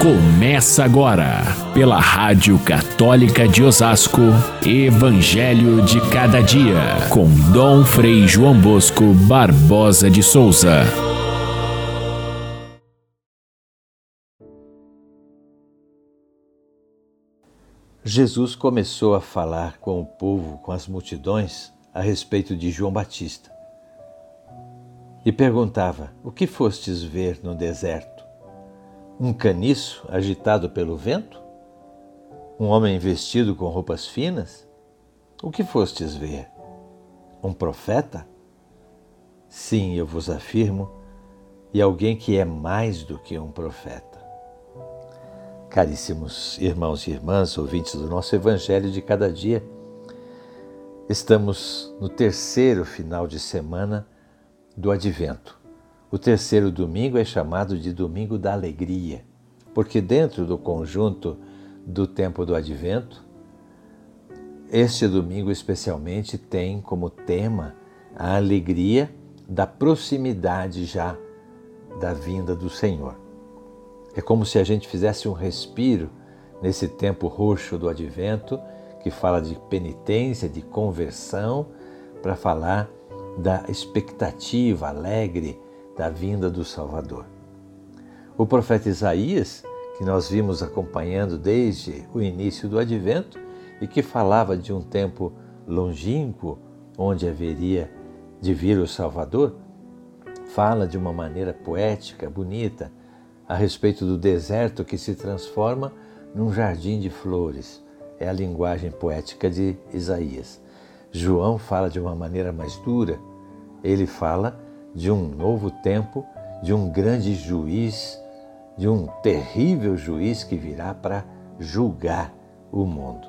Começa agora, pela Rádio Católica de Osasco, Evangelho de Cada Dia, com Dom Frei João Bosco Barbosa de Souza. Jesus começou a falar com o povo, com as multidões, a respeito de João Batista. E perguntava: O que fostes ver no deserto? Um caniço agitado pelo vento? Um homem vestido com roupas finas? O que fostes ver? Um profeta? Sim, eu vos afirmo, e alguém que é mais do que um profeta. Caríssimos irmãos e irmãs, ouvintes do nosso Evangelho de cada dia, estamos no terceiro final de semana do Advento. O terceiro domingo é chamado de Domingo da Alegria, porque dentro do conjunto do tempo do Advento, este domingo especialmente tem como tema a alegria da proximidade já da vinda do Senhor. É como se a gente fizesse um respiro nesse tempo roxo do advento, que fala de penitência, de conversão, para falar da expectativa alegre da vinda do Salvador. O profeta Isaías, que nós vimos acompanhando desde o início do advento e que falava de um tempo longínquo onde haveria de vir o Salvador, fala de uma maneira poética, bonita, a respeito do deserto que se transforma num jardim de flores. É a linguagem poética de Isaías. João fala de uma maneira mais dura. Ele fala de um novo tempo, de um grande juiz, de um terrível juiz que virá para julgar o mundo.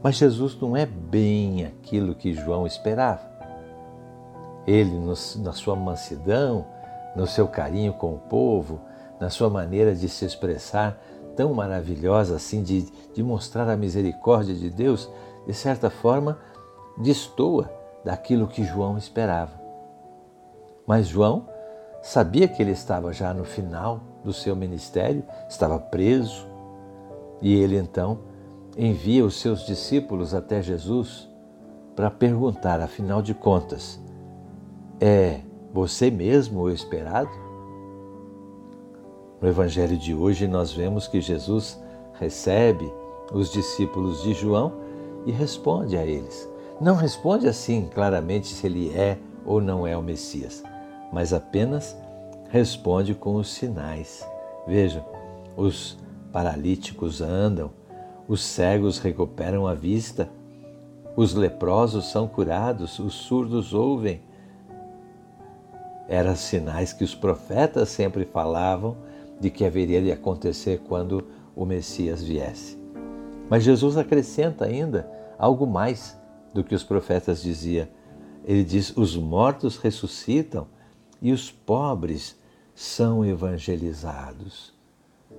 Mas Jesus não é bem aquilo que João esperava. Ele, na sua mansidão, no seu carinho com o povo, na sua maneira de se expressar tão maravilhosa assim, de, de mostrar a misericórdia de Deus, de certa forma, destoa daquilo que João esperava. Mas João sabia que ele estava já no final do seu ministério, estava preso, e ele então envia os seus discípulos até Jesus para perguntar, afinal de contas, é você mesmo o esperado? No Evangelho de hoje, nós vemos que Jesus recebe os discípulos de João e responde a eles. Não responde assim claramente se ele é ou não é o Messias, mas apenas responde com os sinais. Veja, os paralíticos andam, os cegos recuperam a vista, os leprosos são curados, os surdos ouvem. Eram sinais que os profetas sempre falavam de que haveria de acontecer quando o Messias viesse. Mas Jesus acrescenta ainda algo mais do que os profetas diziam. Ele diz: os mortos ressuscitam e os pobres são evangelizados.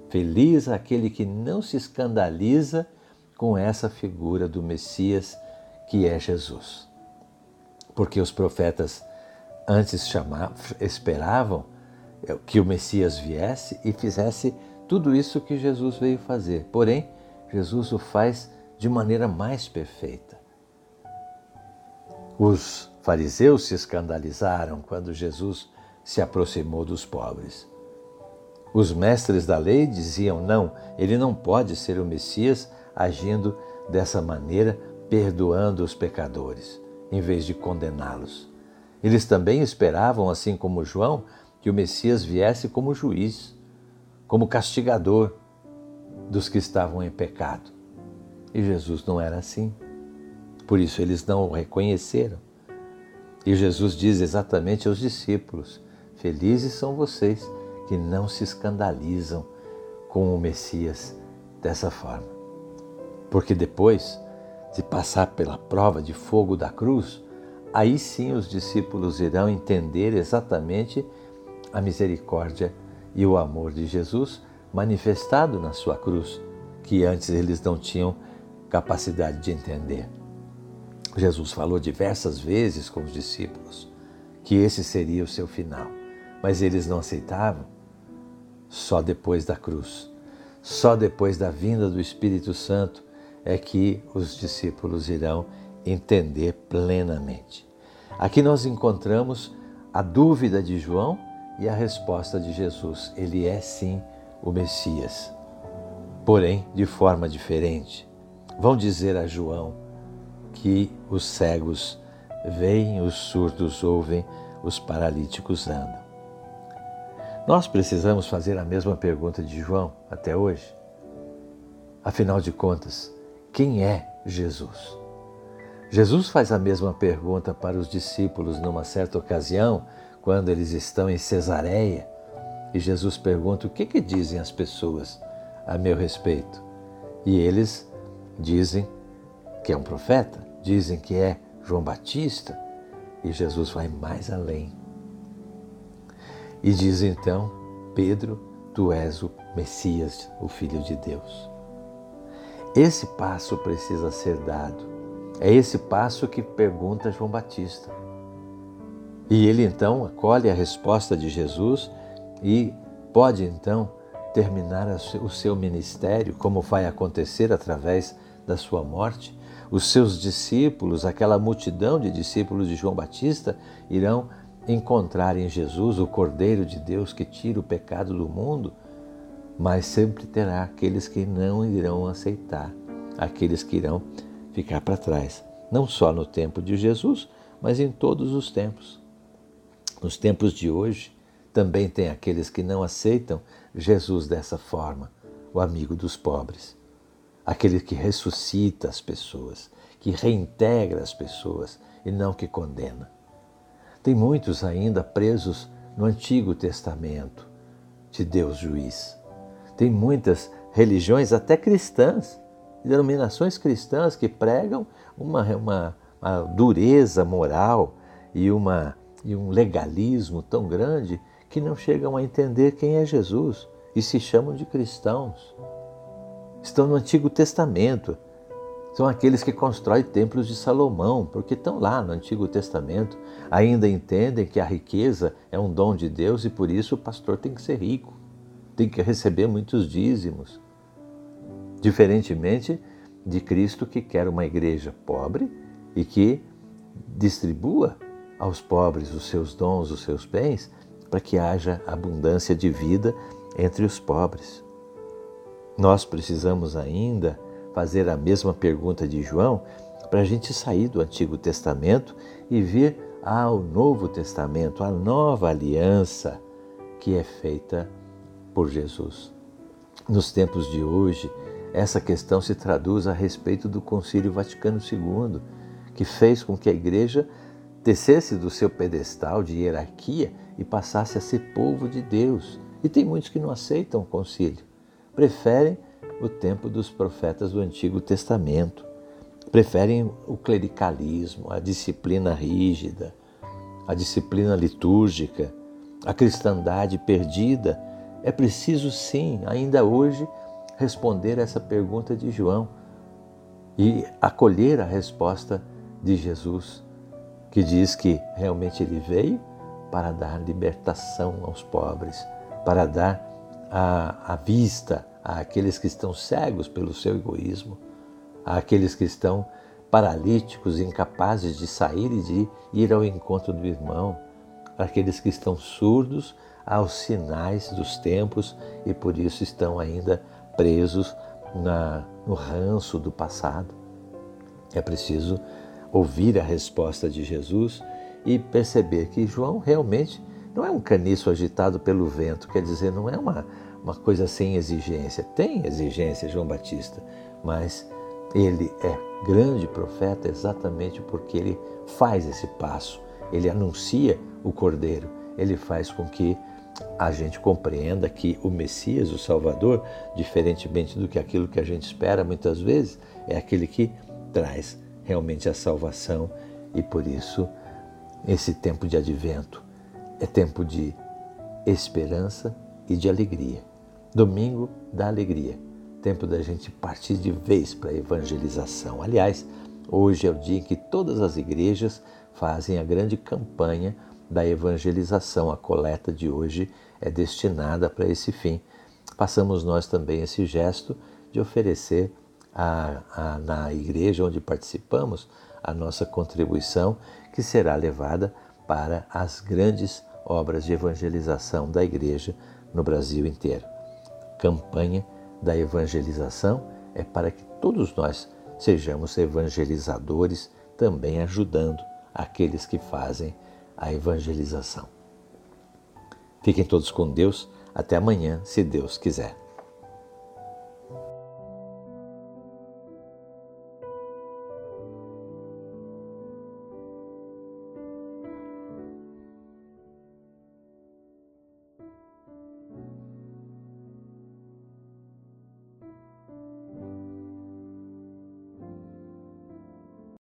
Feliz aquele que não se escandaliza com essa figura do Messias que é Jesus. Porque os profetas antes chamavam, esperavam que o Messias viesse e fizesse tudo isso que Jesus veio fazer. Porém, Jesus o faz de maneira mais perfeita. Os fariseus se escandalizaram quando Jesus se aproximou dos pobres. Os mestres da lei diziam: não, ele não pode ser o Messias agindo dessa maneira, perdoando os pecadores, em vez de condená-los. Eles também esperavam, assim como João, que o Messias viesse como juiz, como castigador dos que estavam em pecado. E Jesus não era assim. Por isso eles não o reconheceram. E Jesus diz exatamente aos discípulos: Felizes são vocês que não se escandalizam com o Messias dessa forma. Porque depois de passar pela prova de fogo da cruz, aí sim os discípulos irão entender exatamente a misericórdia e o amor de Jesus manifestado na sua cruz, que antes eles não tinham capacidade de entender. Jesus falou diversas vezes com os discípulos que esse seria o seu final mas eles não aceitavam. só depois da cruz, só depois da vinda do Espírito Santo é que os discípulos irão entender plenamente. Aqui nós encontramos a dúvida de João e a resposta de Jesus. Ele é sim o Messias, porém de forma diferente. Vão dizer a João que os cegos veem, os surdos ouvem, os paralíticos andam. Nós precisamos fazer a mesma pergunta de João até hoje. Afinal de contas, quem é Jesus? Jesus faz a mesma pergunta para os discípulos numa certa ocasião, quando eles estão em Cesareia, e Jesus pergunta: O que, que dizem as pessoas a meu respeito? E eles dizem que é um profeta, dizem que é João Batista, e Jesus vai mais além. E diz então: Pedro, tu és o Messias, o Filho de Deus. Esse passo precisa ser dado. É esse passo que pergunta João Batista. E ele então acolhe a resposta de Jesus e pode então terminar o seu ministério, como vai acontecer através da sua morte. Os seus discípulos, aquela multidão de discípulos de João Batista, irão encontrar em Jesus o Cordeiro de Deus que tira o pecado do mundo, mas sempre terá aqueles que não irão aceitar, aqueles que irão ficar para trás, não só no tempo de Jesus, mas em todos os tempos. Nos tempos de hoje, também tem aqueles que não aceitam Jesus dessa forma, o amigo dos pobres, aquele que ressuscita as pessoas, que reintegra as pessoas e não que condena. Tem muitos ainda presos no Antigo Testamento de Deus juiz. Tem muitas religiões, até cristãs, denominações cristãs que pregam uma, uma, uma dureza moral e, uma, e um legalismo tão grande que não chegam a entender quem é Jesus e se chamam de cristãos. Estão no Antigo Testamento, são aqueles que constroem templos de Salomão, porque estão lá no Antigo Testamento, ainda entendem que a riqueza é um dom de Deus e por isso o pastor tem que ser rico, tem que receber muitos dízimos. Diferentemente de Cristo que quer uma igreja pobre e que distribua aos pobres os seus dons, os seus bens, para que haja abundância de vida entre os pobres. Nós precisamos ainda fazer a mesma pergunta de João para a gente sair do Antigo Testamento e vir ao Novo Testamento, a nova aliança que é feita por Jesus. Nos tempos de hoje, essa questão se traduz a respeito do Concílio Vaticano II, que fez com que a Igreja descesse do seu pedestal de hierarquia e passasse a ser povo de Deus. E tem muitos que não aceitam o concílio, preferem o tempo dos profetas do Antigo Testamento. Preferem o clericalismo, a disciplina rígida, a disciplina litúrgica, a cristandade perdida. É preciso, sim, ainda hoje, responder essa pergunta de João e acolher a resposta de Jesus, que diz que realmente ele veio para dar libertação aos pobres, para dar a vista àqueles que estão cegos pelo seu egoísmo, àqueles que estão paralíticos, incapazes de sair e de ir ao encontro do irmão, àqueles que estão surdos aos sinais dos tempos e por isso estão ainda presos na, no ranço do passado. É preciso ouvir a resposta de Jesus e perceber que João realmente não é um caniço agitado pelo vento, quer dizer, não é uma, uma coisa sem exigência. Tem exigência, João Batista, mas ele é grande profeta exatamente porque ele faz esse passo, ele anuncia o Cordeiro, ele faz com que a gente compreenda que o Messias, o Salvador, diferentemente do que aquilo que a gente espera muitas vezes, é aquele que traz realmente a salvação e por isso esse tempo de advento é tempo de esperança e de alegria. Domingo da alegria, tempo da gente partir de vez para a evangelização. Aliás, hoje é o dia em que todas as igrejas fazem a grande campanha da evangelização. A coleta de hoje é destinada para esse fim. Passamos nós também esse gesto de oferecer a, a, na igreja onde participamos a nossa contribuição, que será levada para as grandes obras de evangelização da igreja no Brasil inteiro. Campanha da evangelização é para que todos nós sejamos evangelizadores, também ajudando aqueles que fazem a evangelização. Fiquem todos com Deus. Até amanhã, se Deus quiser.